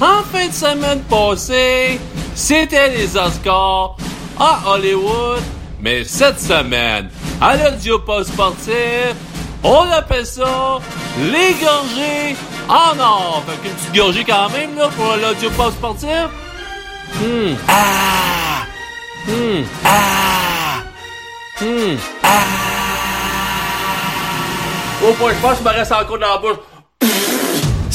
En fin de semaine passée, c'était les Oscars à Hollywood, mais cette semaine, à l'audio post sportif, on appelle ça les gorgées en or. Fait qu'une petite gorgée quand même, là, pour l'audio post sportif. Hmm. Ah! Hmm. Ah! Hmm. Ah! Oh, boy, je pense qu'il me reste encore dans la bouche.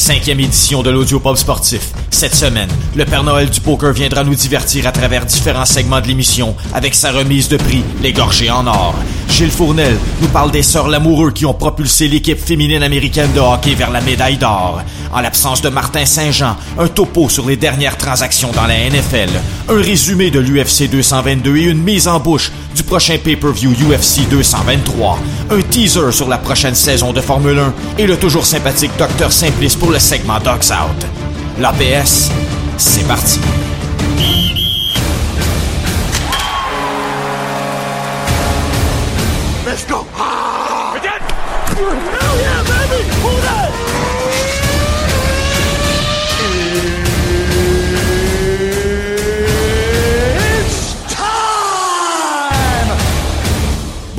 Cinquième édition de l'audio pop sportif. Cette semaine, le Père Noël du poker viendra nous divertir à travers différents segments de l'émission avec sa remise de prix, les en or. Gilles Fournel nous parle des sœurs Lamoureux qui ont propulsé l'équipe féminine américaine de hockey vers la médaille d'or. En l'absence de Martin Saint-Jean, un topo sur les dernières transactions dans la NFL, un résumé de l'UFC 222 et une mise en bouche du prochain pay-per-view UFC 223, un teaser sur la prochaine saison de Formule 1 et le toujours sympathique Dr Simplice pour le segment Dogs Out. L'APS, c'est parti.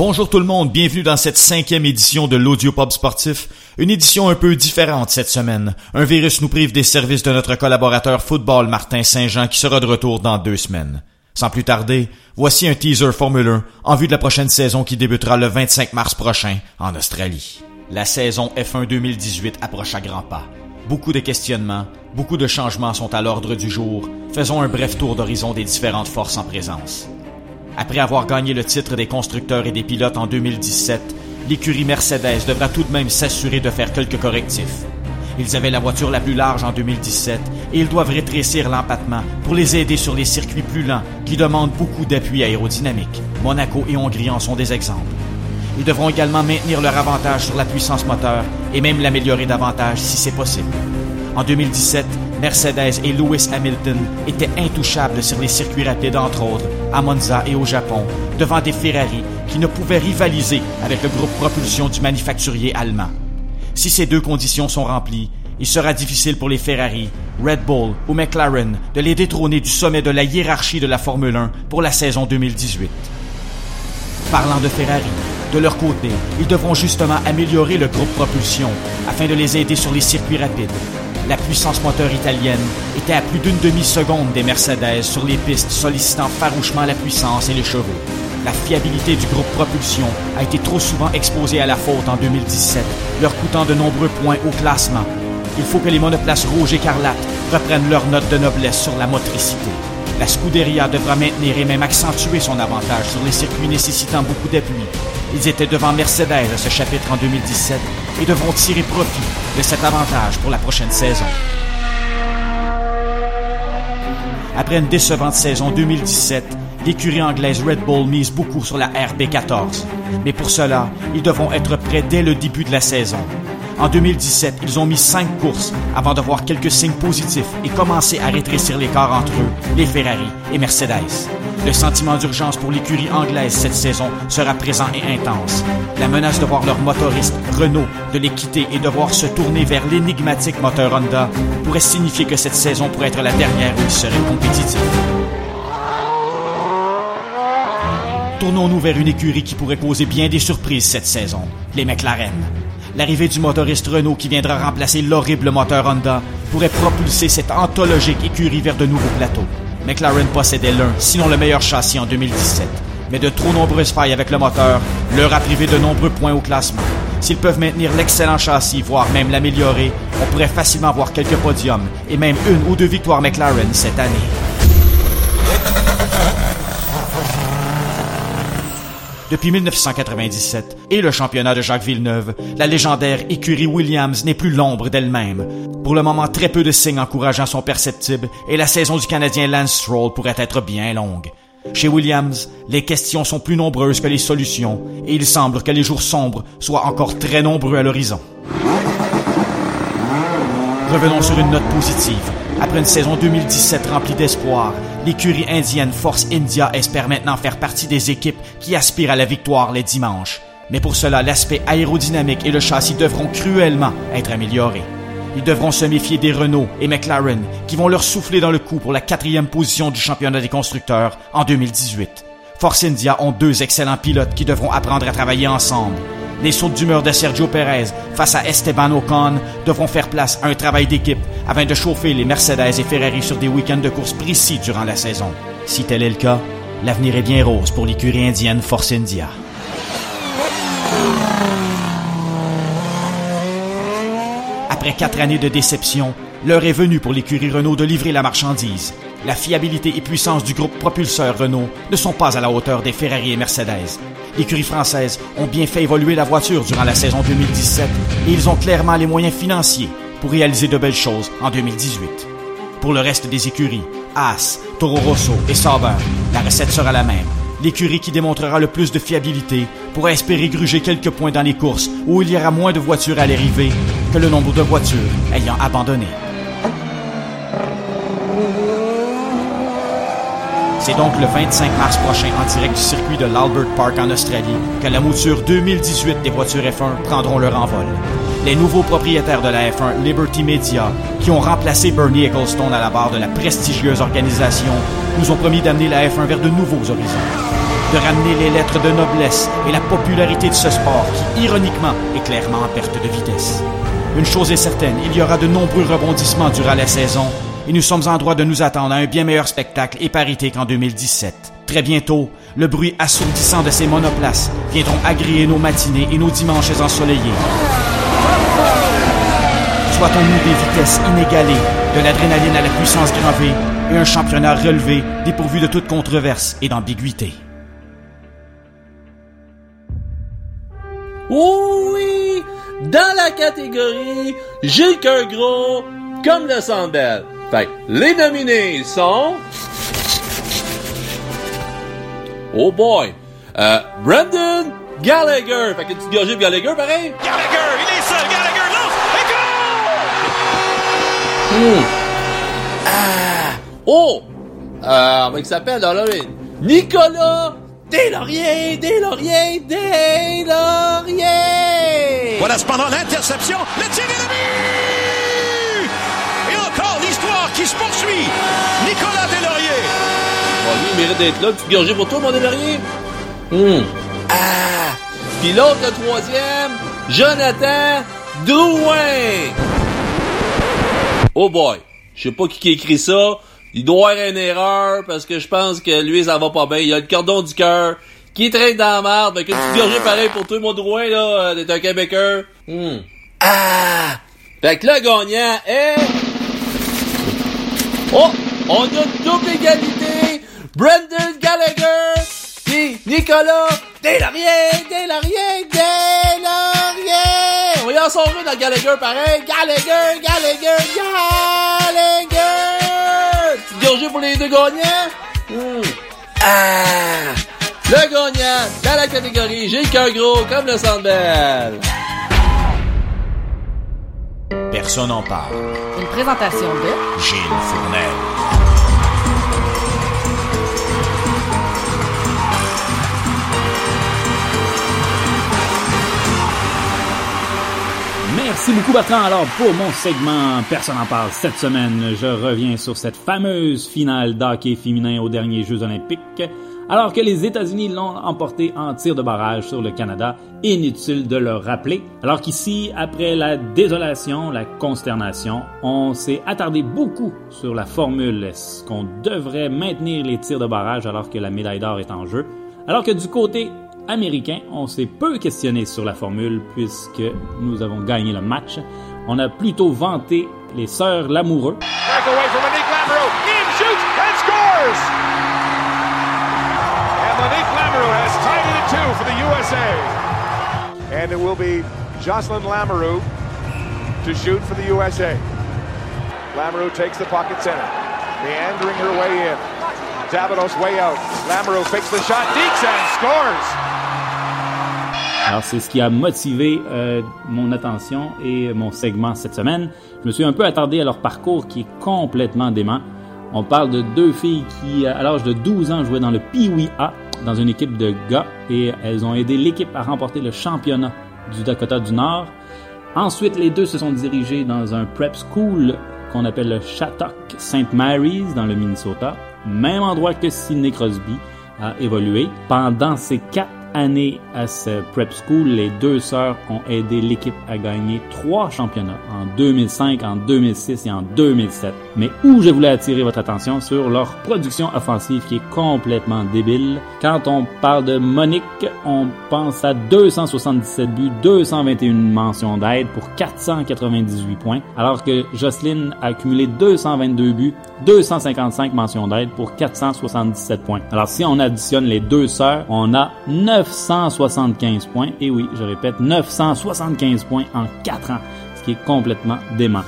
Bonjour tout le monde, bienvenue dans cette cinquième édition de l'Audiopop Sportif. Une édition un peu différente cette semaine. Un virus nous prive des services de notre collaborateur football Martin Saint-Jean qui sera de retour dans deux semaines. Sans plus tarder, voici un teaser Formule 1 en vue de la prochaine saison qui débutera le 25 mars prochain en Australie. La saison F1 2018 approche à grands pas. Beaucoup de questionnements, beaucoup de changements sont à l'ordre du jour. Faisons un bref tour d'horizon des différentes forces en présence. Après avoir gagné le titre des constructeurs et des pilotes en 2017, l'écurie Mercedes devra tout de même s'assurer de faire quelques correctifs. Ils avaient la voiture la plus large en 2017 et ils doivent rétrécir l'empattement pour les aider sur les circuits plus lents qui demandent beaucoup d'appui aérodynamique. Monaco et Hongrie en sont des exemples. Ils devront également maintenir leur avantage sur la puissance moteur et même l'améliorer davantage si c'est possible. En 2017, Mercedes et Lewis Hamilton étaient intouchables sur les circuits rapides entre autres, à Monza et au Japon, devant des Ferrari qui ne pouvaient rivaliser avec le groupe propulsion du manufacturier allemand. Si ces deux conditions sont remplies, il sera difficile pour les Ferrari, Red Bull ou McLaren de les détrôner du sommet de la hiérarchie de la Formule 1 pour la saison 2018. Parlant de Ferrari, de leur côté, ils devront justement améliorer le groupe propulsion afin de les aider sur les circuits rapides. La puissance moteur italienne était à plus d'une demi-seconde des Mercedes sur les pistes sollicitant farouchement la puissance et les chevaux. La fiabilité du groupe propulsion a été trop souvent exposée à la faute en 2017, leur coûtant de nombreux points au classement. Il faut que les monoplaces rouges écarlates reprennent leur note de noblesse sur la motricité. La Scuderia devra maintenir et même accentuer son avantage sur les circuits nécessitant beaucoup d'appui. Ils étaient devant Mercedes à ce chapitre en 2017 et devront tirer profit de cet avantage pour la prochaine saison. Après une décevante saison 2017, l'écurie anglaise Red Bull mise beaucoup sur la RB14. Mais pour cela, ils devront être prêts dès le début de la saison. En 2017, ils ont mis cinq courses avant de voir quelques signes positifs et commencer à rétrécir l'écart entre eux, les Ferrari et Mercedes. Le sentiment d'urgence pour l'écurie anglaise cette saison sera présent et intense. La menace de voir leur motoriste Renault de les quitter et devoir se tourner vers l'énigmatique moteur Honda pourrait signifier que cette saison pourrait être la dernière où ils seraient compétitifs. Tournons-nous vers une écurie qui pourrait causer bien des surprises cette saison, les McLaren. L'arrivée du motoriste Renault qui viendra remplacer l'horrible moteur Honda pourrait propulser cette anthologique écurie vers de nouveaux plateaux. McLaren possédait l'un, sinon le meilleur châssis en 2017. Mais de trop nombreuses failles avec le moteur leur a privé de nombreux points au classement. S'ils peuvent maintenir l'excellent châssis, voire même l'améliorer, on pourrait facilement voir quelques podiums et même une ou deux victoires McLaren cette année. Depuis 1997 et le championnat de Jacques Villeneuve, la légendaire écurie Williams n'est plus l'ombre d'elle-même. Pour le moment, très peu de signes encourageants sont perceptibles et la saison du Canadien Lance Stroll pourrait être bien longue. Chez Williams, les questions sont plus nombreuses que les solutions et il semble que les jours sombres soient encore très nombreux à l'horizon. Revenons sur une note positive. Après une saison 2017 remplie d'espoir, l'écurie indienne Force India espère maintenant faire partie des équipes qui aspirent à la victoire les dimanches. Mais pour cela, l'aspect aérodynamique et le châssis devront cruellement être améliorés. ils devront se méfier des Renault et McLaren qui vont leur souffler dans le cou pour la quatrième position du championnat des constructeurs en 2018. Force India ont deux excellents pilotes qui devront apprendre à travailler ensemble. Les sautes d'humeur de Sergio Perez face à Esteban Ocon devront faire place à un travail d'équipe afin de chauffer les Mercedes et Ferrari sur des week-ends de course précis durant la saison. Si tel est le cas, l'avenir est bien rose pour l'écurie indienne Force India. Après quatre années de déception, l'heure est venue pour l'écurie Renault de livrer la marchandise. La fiabilité et puissance du groupe propulseur Renault ne sont pas à la hauteur des Ferrari et Mercedes. L'écurie française ont bien fait évoluer la voiture durant la saison 2017 et ils ont clairement les moyens financiers pour réaliser de belles choses en 2018. Pour le reste des écuries, Haas, Toro Rosso et Sauber, la recette sera la même. L'écurie qui démontrera le plus de fiabilité pourra espérer gruger quelques points dans les courses où il y aura moins de voitures à l'arrivée que le nombre de voitures ayant abandonné. C'est donc le 25 mars prochain en direct du circuit de l'Albert Park en Australie que la mouture 2018 des voitures F1 prendront leur envol. Les nouveaux propriétaires de la F1, Liberty Media, qui ont remplacé Bernie Ecclestone à la barre de la prestigieuse organisation, nous ont promis d'amener la F1 vers de nouveaux horizons. De ramener les lettres de noblesse et la popularité de ce sport qui, ironiquement, est clairement en perte de vitesse. Une chose est certaine, il y aura de nombreux rebondissements durant la saison et nous sommes en droit de nous attendre à un bien meilleur spectacle et parité qu'en 2017. Très bientôt, le bruit assourdissant de ces monoplaces viendront agréer nos matinées et nos dimanches ensoleillés. Soitons-nous des vitesses inégalées, de l'adrénaline à la puissance grand V et un championnat relevé dépourvu de toute controverse et d'ambiguïté. Oui! Dans la catégorie J'ai cœur gros comme le Sandbell. Fait que les nominés sont. Oh boy! Euh, Brandon Gallagher. Fait que tu gorgée Gallagher pareil? Gallagher, il est seul. Gallagher lance et Hmm. Ah! Oh! Euh, comment il s'appelle? Là? Nicolas Deslauriers, Deslauriers, Deslauriers! Voilà cependant l'interception. Le tir est le but! Qui se poursuit. Nicolas Deslauriers. Bon, lui, il mérite d'être là. Tu gorgée pour toi, mon Deslauriers? Hmm. Ah! Puis l'autre, le troisième, Jonathan Drouin! Oh boy! Je sais pas qui a écrit ça. Il doit y avoir une erreur parce que je pense que lui, ça va pas bien. Il a le cordon du cœur qui traîne dans la merde. Fait que tu gorgée pareil pour toi, mon Drouin, là, d'être un Québécois. Hmm. Ah! Fait que le gagnant est... Oh! On a double égalité! Brendan Gallagher! Puis Nicolas Deslauriers! Deslauriers! Deslauriers! On va y en sauver dans Gallagher pareil! Gallagher! Gallagher! Gallagher! Tu gorgée pour les deux gagnants? Hmm. Ah! Le gagnant dans la catégorie J'ai cœur gros comme le Sandbell! Personne n'en parle. Une présentation de Gilles Fournel. Merci beaucoup Bertrand. Alors pour mon segment Personne en parle cette semaine, je reviens sur cette fameuse finale d'hockey féminin aux derniers Jeux olympiques. Alors que les États-Unis l'ont emporté en tir de barrage sur le Canada, inutile de le rappeler. Alors qu'ici, après la désolation, la consternation, on s'est attardé beaucoup sur la formule. Est-ce qu'on devrait maintenir les tirs de barrage alors que la médaille d'or est en jeu? Alors que du côté américain, on s'est peu questionné sur la formule puisque nous avons gagné le match. On a plutôt vanté les sœurs Lamoureux. Two for the USA. And it will be Jocelyn Lamoureux to shoot for the USA. Lamoureux takes the pocket center, meandering her way in. Davidos way out. Lamoureux fakes the shot, deeks and scores! Alors c'est ce qui a motivé euh, mon attention et mon segment cette semaine. Je me suis un peu attardé à leur parcours qui est complètement dément. On parle de deux filles qui, à l'âge de 12 ans, jouaient dans le Pee-Wee A, dans une équipe de gars, et elles ont aidé l'équipe à remporter le championnat du Dakota du Nord. Ensuite, les deux se sont dirigés dans un prep school qu'on appelle le Shattuck St. Mary's dans le Minnesota, même endroit que Sidney Crosby a évolué. Pendant ces quatre année à ce prep school, les deux sœurs ont aidé l'équipe à gagner trois championnats en 2005, en 2006 et en 2007. Mais où je voulais attirer votre attention sur leur production offensive qui est complètement débile. Quand on parle de Monique, on pense à 277 buts, 221 mentions d'aide pour 498 points, alors que Jocelyn a accumulé 222 buts, 255 mentions d'aide pour 477 points. Alors si on additionne les deux sœurs, on a 975 points. Et oui, je répète, 975 points en 4 ans, ce qui est complètement dément.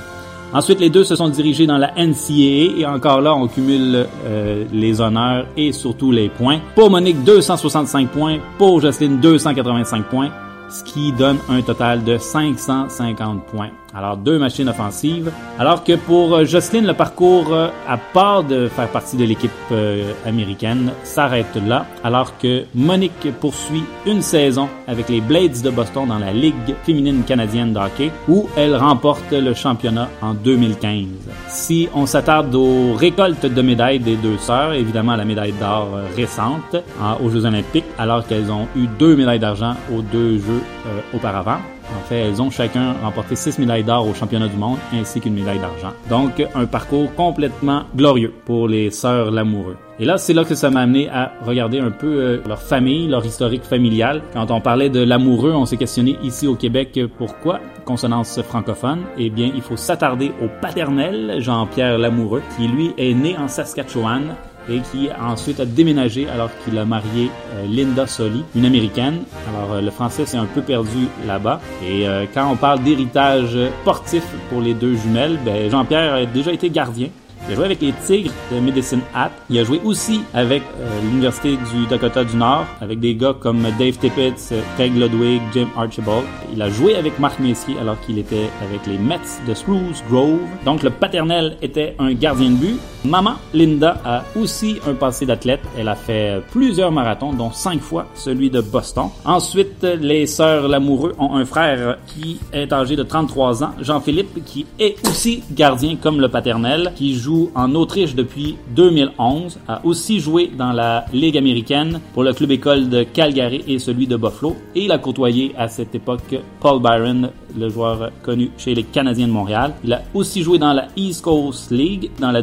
Ensuite, les deux se sont dirigés dans la NCAA et encore là, on cumule euh, les honneurs et surtout les points. Pour Monique, 265 points. Pour Jocelyne, 285 points, ce qui donne un total de 550 points. Alors, deux machines offensives. Alors que pour euh, Jocelyn, le parcours, euh, à part de faire partie de l'équipe euh, américaine, s'arrête là. Alors que Monique poursuit une saison avec les Blades de Boston dans la Ligue féminine canadienne de hockey, où elle remporte le championnat en 2015. Si on s'attarde aux récoltes de médailles des deux sœurs, évidemment la médaille d'or récente aux Jeux olympiques, alors qu'elles ont eu deux médailles d'argent aux deux Jeux auparavant. En fait, elles ont chacun remporté six médailles d'or au championnat du monde ainsi qu'une médaille d'argent. Donc, un parcours complètement glorieux pour les sœurs Lamoureux. Et là, c'est là que ça m'a amené à regarder un peu euh, leur famille, leur historique familial. Quand on parlait de l'amoureux, on s'est questionné ici au Québec pourquoi consonance francophone? Eh bien, il faut s'attarder au paternel, Jean-Pierre Lamoureux, qui lui est né en Saskatchewan et qui ensuite a déménagé alors qu'il a marié euh, Linda Soli, une américaine. Alors euh, le français s'est un peu perdu là-bas. Et euh, quand on parle d'héritage sportif pour les deux jumelles, ben, Jean-Pierre a déjà été gardien il a joué avec les Tigres de Medicine Hat. Il a joué aussi avec euh, l'Université du Dakota du Nord, avec des gars comme Dave Tippett, Craig Ludwig, Jim Archibald. Il a joué avec Marc Messier alors qu'il était avec les Mets de Spruce Grove. Donc le paternel était un gardien de but. Maman, Linda, a aussi un passé d'athlète. Elle a fait plusieurs marathons, dont cinq fois celui de Boston. Ensuite, les sœurs Lamoureux ont un frère qui est âgé de 33 ans, Jean-Philippe, qui est aussi gardien comme le paternel, qui joue en Autriche depuis 2011, a aussi joué dans la Ligue américaine pour le club école de Calgary et celui de Buffalo, et il a côtoyé à cette époque Paul Byron, le joueur connu chez les Canadiens de Montréal. Il a aussi joué dans la East Coast League, dans la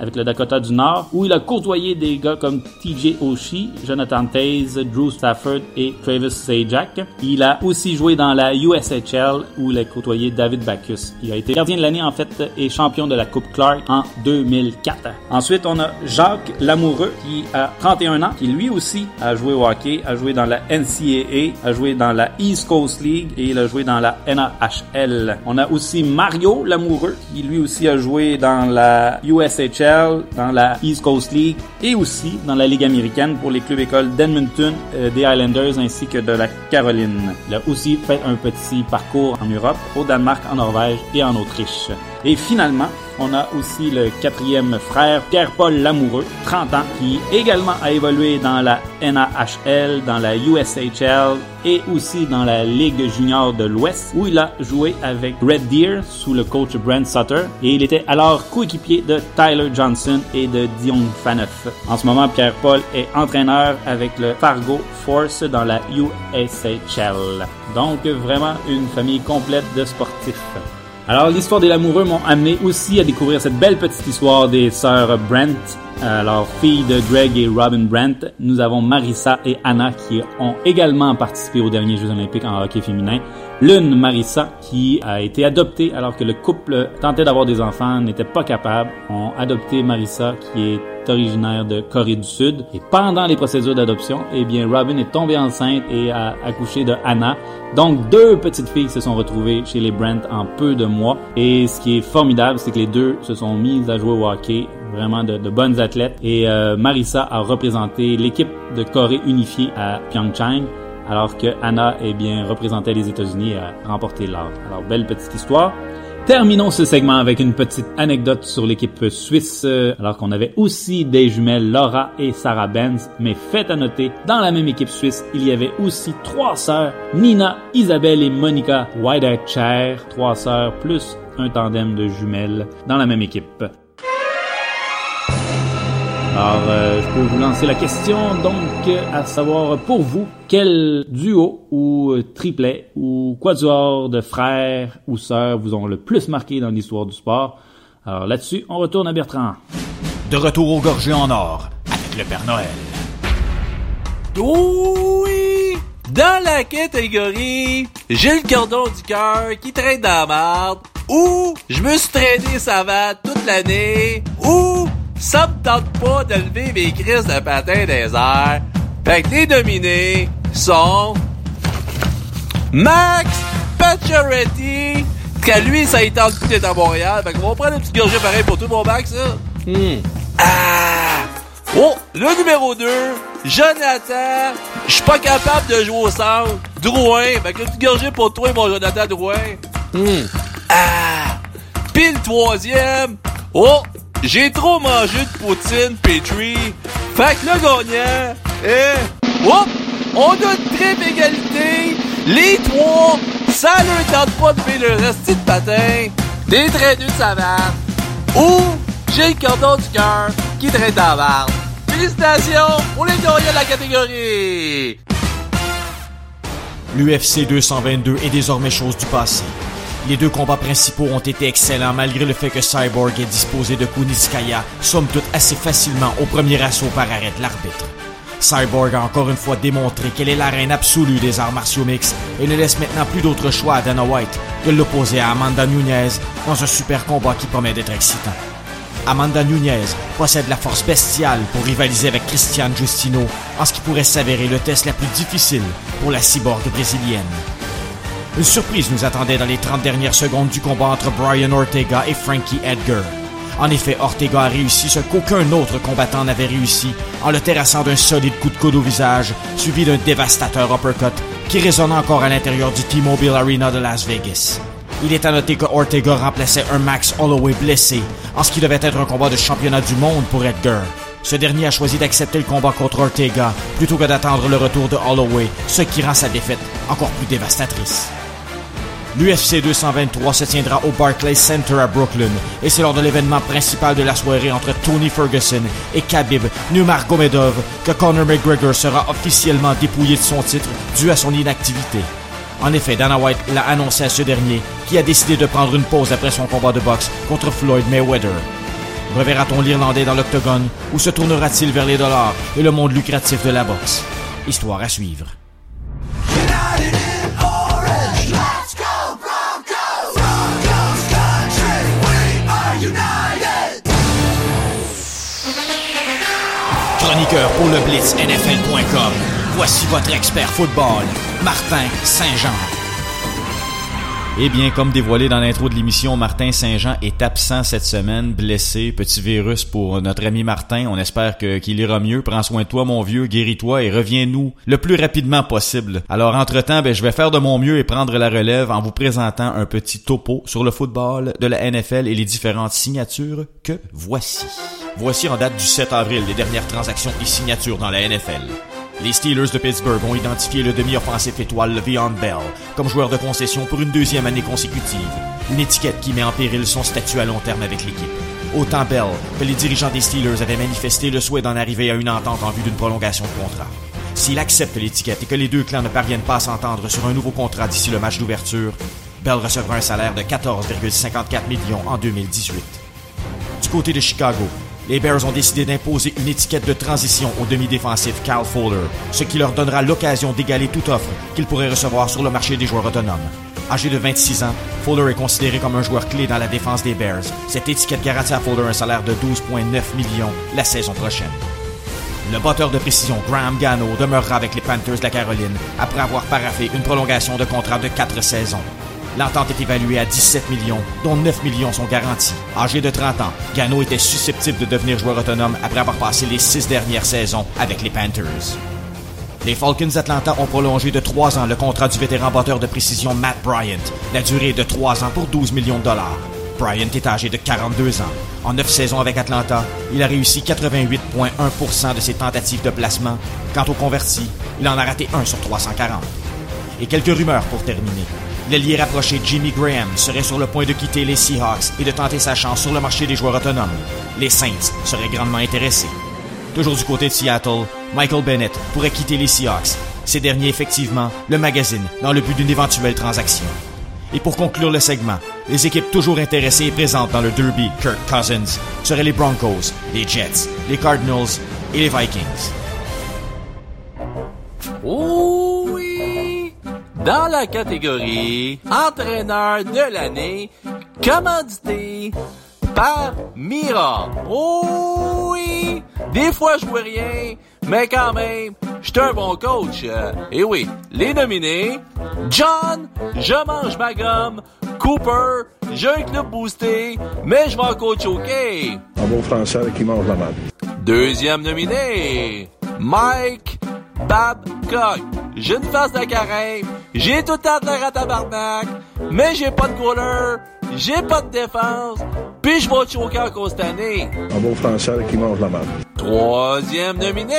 Avec le Dakota du Nord, où il a côtoyé des gars comme TJ Oshie, Jonathan Taze, Drew Stafford et Travis Sajak. Il a aussi joué dans la USHL, où il a côtoyé David Bacchus. Il a été gardien de l'année en fait et champion de la Coupe Clark en 2004. Ensuite, on a Jacques Lamoureux qui a 31 ans, qui lui aussi a joué au hockey, a joué dans la NCAA, a joué dans la East Coast League et il a joué dans la NAHL. On a aussi Mario Lamoureux qui lui aussi a joué dans la USHL, dans la East Coast League et aussi dans la Ligue américaine pour les clubs écoles d'Edmonton, euh, des Islanders ainsi que de la Caroline. Il a aussi fait un petit parcours en Europe, au Danemark, en Norvège et en Autriche. Et finalement, on a aussi le quatrième frère, Pierre-Paul Lamoureux, 30 ans, qui également a évolué dans la NAHL, dans la USHL et aussi dans la Ligue junior de l'Ouest, où il a joué avec Red Deer sous le coach Brent Sutter, et il était alors coéquipier de Tyler Johnson et de Dion Faneuf. En ce moment, Pierre-Paul est entraîneur avec le Fargo Force dans la USHL. Donc vraiment une famille complète de sportifs. Alors, l'histoire des Lamoureux m'ont amené aussi à découvrir cette belle petite histoire des sœurs Brent. Alors, filles de Greg et Robin Brent, nous avons Marissa et Anna qui ont également participé aux derniers Jeux olympiques en hockey féminin. L'une, Marissa, qui a été adoptée alors que le couple tentait d'avoir des enfants, n'était pas capable, ont adopté Marissa qui est originaire de Corée du Sud. Et pendant les procédures d'adoption, eh bien, Robin est tombée enceinte et a accouché de Anna. Donc, deux petites filles se sont retrouvées chez les Brent en peu de mois. Et ce qui est formidable, c'est que les deux se sont mises à jouer au hockey, vraiment de, bonnes athlètes. Et euh, Marissa a représenté l'équipe de Corée unifiée à Pyeongchang alors que Anna, eh bien, représentait les États-Unis et a remporté l'or. Alors, belle petite histoire. Terminons ce segment avec une petite anecdote sur l'équipe suisse, euh, alors qu'on avait aussi des jumelles Laura et Sarah Benz, mais faites à noter, dans la même équipe suisse, il y avait aussi trois sœurs, Nina, Isabelle et Monica Chair, trois sœurs plus un tandem de jumelles dans la même équipe. Alors, euh, je peux vous lancer la question, donc, à savoir pour vous, quel duo ou euh, triplet ou quatuor de frères ou sœurs vous ont le plus marqué dans l'histoire du sport? Alors là-dessus, on retourne à Bertrand. De retour au gorgé en or, avec le Père Noël. Oui! Dans la catégorie, j'ai le cordon du cœur qui traîne dans la marde, ou je me suis traîné savate toute l'année, ou ça me tente pas de lever mes crises de patin des airs. Fait que les dominés sont Max Pacioretty, que lui, ça y tente plus d'être à Montréal. Fait qu'on va prendre une petite gorgée pareil pour tout mon Max, ça. Hmm. Ah! Oh, le numéro 2, Jonathan. Je suis pas capable de jouer au centre. Drouin. Fait que une petite gorgée pour toi, mon Jonathan Drouin. Hmm. Ah! Puis le troisième. Oh, j'ai trop mangé de poutine Petri. Fait que le gagnant est... Oups! On a une triple égalité. Les trois, ça ne tente pas de faire le reste de patin. Des traits de savate. Ou j'ai le cordon du cœur qui traîne dans la barre. Félicitations pour les gagnants de la catégorie. L'UFC 222 est désormais chose du passé. Les deux combats principaux ont été excellents malgré le fait que Cyborg ait disposé de Kuniskaya, somme toute assez facilement au premier assaut par arrêt de l'arbitre. Cyborg a encore une fois démontré qu'elle est la reine absolue des arts martiaux mix et ne laisse maintenant plus d'autre choix à Dana White que de l'opposer à Amanda Nunez dans un super combat qui promet d'être excitant. Amanda Nunez possède la force bestiale pour rivaliser avec Christiane Justino en ce qui pourrait s'avérer le test la plus difficile pour la cyborg brésilienne. Une surprise nous attendait dans les 30 dernières secondes du combat entre Brian Ortega et Frankie Edgar. En effet, Ortega a réussi ce qu'aucun autre combattant n'avait réussi en le terrassant d'un solide coup de coude au visage, suivi d'un dévastateur uppercut qui résonne encore à l'intérieur du T-Mobile Arena de Las Vegas. Il est à noter que Ortega remplaçait un Max Holloway blessé, en ce qui devait être un combat de championnat du monde pour Edgar. Ce dernier a choisi d'accepter le combat contre Ortega plutôt que d'attendre le retour de Holloway, ce qui rend sa défaite encore plus dévastatrice. L'UFC 223 se tiendra au Barclays Center à Brooklyn et c'est lors de l'événement principal de la soirée entre Tony Ferguson et Khabib Nurmagomedov que Conor McGregor sera officiellement dépouillé de son titre dû à son inactivité. En effet, Dana White l'a annoncé à ce dernier, qui a décidé de prendre une pause après son combat de boxe contre Floyd Mayweather. Reverra-t-on l'Irlandais dans l'octogone ou se tournera-t-il vers les dollars et le monde lucratif de la boxe? Histoire à suivre. Chroniqueur pour le Blitz NFL.com. Voici votre expert football, Martin Saint-Jean. Eh bien, comme dévoilé dans l'intro de l'émission, Martin Saint-Jean est absent cette semaine, blessé, petit virus pour notre ami Martin. On espère qu'il ira mieux. Prends soin de toi, mon vieux, guéris-toi et reviens-nous le plus rapidement possible. Alors, entre-temps, ben, je vais faire de mon mieux et prendre la relève en vous présentant un petit topo sur le football de la NFL et les différentes signatures que voici. Voici en date du 7 avril les dernières transactions et signatures dans la NFL. Les Steelers de Pittsburgh ont identifié le demi-offensif étoile Le'Veon Bell comme joueur de concession pour une deuxième année consécutive, une étiquette qui met en péril son statut à long terme avec l'équipe. Autant Bell que les dirigeants des Steelers avaient manifesté le souhait d'en arriver à une entente en vue d'une prolongation de contrat. S'il accepte l'étiquette et que les deux clans ne parviennent pas à s'entendre sur un nouveau contrat d'ici le match d'ouverture, Bell recevra un salaire de 14,54 millions en 2018. Du côté de Chicago, les Bears ont décidé d'imposer une étiquette de transition au demi-défensif Cal Fuller, ce qui leur donnera l'occasion d'égaler toute offre qu'ils pourraient recevoir sur le marché des joueurs autonomes. Âgé de 26 ans, Fuller est considéré comme un joueur clé dans la défense des Bears. Cette étiquette garantit à Fuller un salaire de 12,9 millions la saison prochaine. Le batteur de précision Graham Gano demeurera avec les Panthers de la Caroline après avoir paraffé une prolongation de contrat de 4 saisons. L'entente est évaluée à 17 millions, dont 9 millions sont garantis. Âgé de 30 ans, Gano était susceptible de devenir joueur autonome après avoir passé les six dernières saisons avec les Panthers. Les Falcons d'Atlanta ont prolongé de 3 ans le contrat du vétéran batteur de précision Matt Bryant. La durée est de 3 ans pour 12 millions de dollars. Bryant est âgé de 42 ans. En 9 saisons avec Atlanta, il a réussi 88,1% de ses tentatives de placement. Quant au converti, il en a raté 1 sur 340. Et quelques rumeurs pour terminer. L'ailier rapproché Jimmy Graham serait sur le point de quitter les Seahawks et de tenter sa chance sur le marché des joueurs autonomes. Les Saints seraient grandement intéressés. Toujours du côté de Seattle, Michael Bennett pourrait quitter les Seahawks. Ces derniers, effectivement, le magazine dans le but d'une éventuelle transaction. Et pour conclure le segment, les équipes toujours intéressées et présentes dans le Derby Kirk Cousins seraient les Broncos, les Jets, les Cardinals et les Vikings. Dans la catégorie entraîneur de l'année, commandité par Mira. Oh oui! Des fois, je vois rien, mais quand même, je suis un bon coach. Et oui, les nominés, John, je mange ma gomme, Cooper, j'ai un club boosté, mais je vais en coach OK? Un bon français qui mange la malle. Deuxième nominé, Mike Babcock. J'ai une face de carême, j'ai tout le temps de l'air à tabarnak, mais j'ai pas de goaler, j'ai pas de défense, puis je vais choquer encore cette année. Un bon français qui mange la malle. Troisième nominé,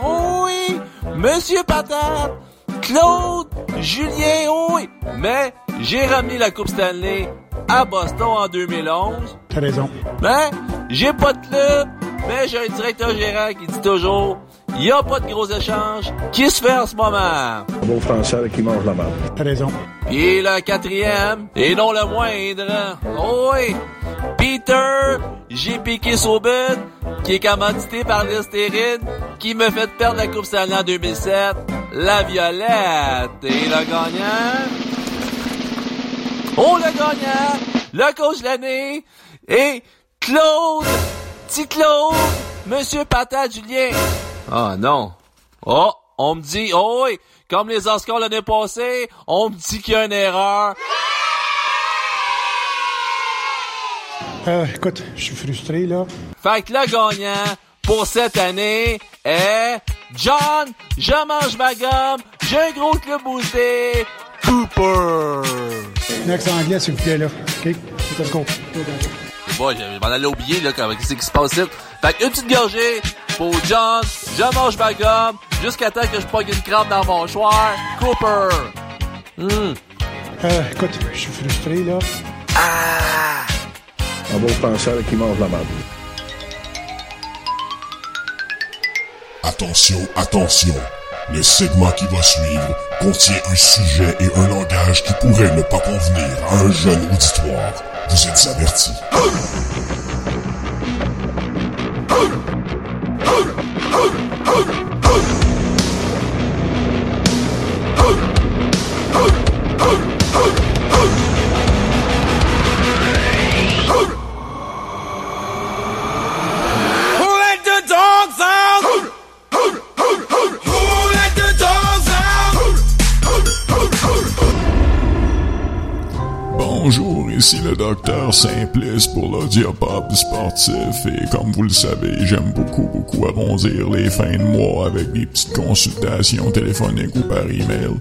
oui, Monsieur Patate, Claude, Julien, oui, mais j'ai ramené la Coupe Stanley à Boston en 2011. T'as raison. Mais j'ai pas de club, mais j'ai un directeur gérant qui dit toujours, il y a pas de gros échanges qui se fait en ce moment. Un bon français qui mange la malle. T'as raison. Puis le quatrième, et non le moindre, oh oui, Peter, j'ai piqué qui est commandité par l'Estérine, qui me fait perdre la Coupe Stanley en 2007, la Violette. Et le gagnant, oh le gagnant, le coach de l'année, et Claude, petit Claude, Monsieur Patate Julien. Ah non. Oh, on me dit, oh oui, comme les Oscars l'année passée, on me dit qu'il y a une erreur. Euh, écoute, je suis frustré, là. Fait que le gagnant pour cette année est John, je mange ma gomme, j'ai un gros club boosté, Cooper. Next anglais, s'il vous plaît, là. OK? Let's go. Bon, je m'en allais oublier, là, quand, qu'est-ce qui se passe ici? Fait que une petite gorgée pour John, je mange ma gomme, jusqu'à temps que je pogne une crampe dans mon choix, Cooper. Hum. Euh, écoute, je suis frustré, là. Ah! Un bon français qui mange la malle. Attention, attention. Le segment qui va suivre contient un sujet et un langage qui pourrait ne pas convenir à un jeune auditoire. Vous êtes avertis. Ici le docteur Simplice pour l'audiopop sportif et comme vous le savez, j'aime beaucoup beaucoup arrondir les fins de mois avec des petites consultations téléphoniques ou par email.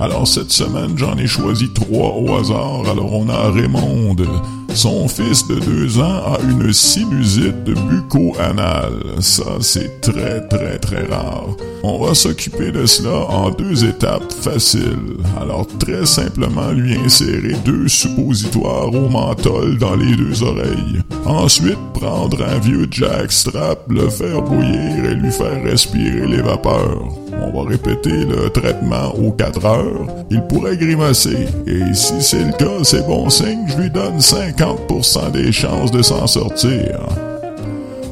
Alors cette semaine, j'en ai choisi trois au hasard. Alors on a Raymond. Son fils de deux ans a une sinusite bucco-anale. Ça, c'est très très très rare. On va s'occuper de cela en deux étapes faciles. Alors très simplement lui insérer deux suppositoires au menthol dans les deux oreilles. Ensuite, prendre un vieux jackstrap, le faire bouillir et lui faire respirer les vapeurs. On va répéter le traitement aux 4 heures. Il pourrait grimacer. Et si c'est le cas, c'est bon signe, je lui donne 50% des chances de s'en sortir.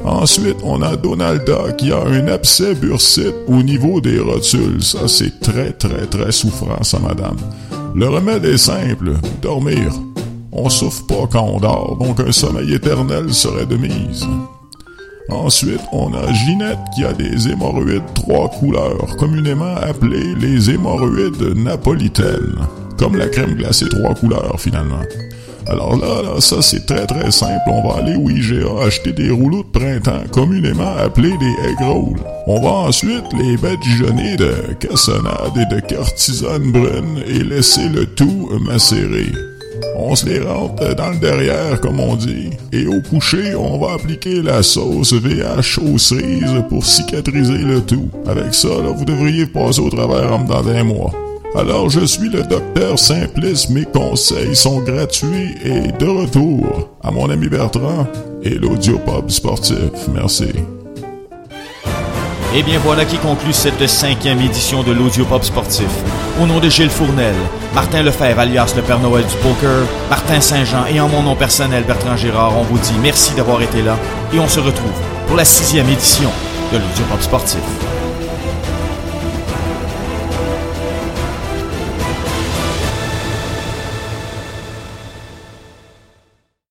Ensuite, on a Donalda qui a un abcès bursite au niveau des rotules. Ça, c'est très, très, très souffrant, ça, madame. Le remède est simple. Dormir. On souffre pas quand on dort, donc un sommeil éternel serait de mise. Ensuite, on a Ginette qui a des hémorroïdes trois couleurs, communément appelées les hémorroïdes napolitaines. Comme la crème glacée trois couleurs, finalement. Alors là, ça c'est très très simple. On va aller au IGA acheter des rouleaux de printemps, communément appelés des egg rolls. On va ensuite les badigeonner de cassonade et de cortisone brune et laisser le tout macérer. On se les rentre dans le derrière, comme on dit. Et au coucher, on va appliquer la sauce VH aux pour cicatriser le tout. Avec ça, là, vous devriez passer au travers en dans un mois. Alors, je suis le docteur Simplice. Mes conseils sont gratuits et de retour à mon ami Bertrand et l'audiopop sportif. Merci. Et Eh bien voilà qui conclut cette cinquième édition de l'Audiopop sportif. Au nom de Gilles Fournel, Martin Lefebvre alias le Père Noël du poker, Martin Saint-Jean et en mon nom personnel Bertrand Gérard, on vous dit merci d'avoir été là et on se retrouve pour la sixième édition de l'Audiopop sportif.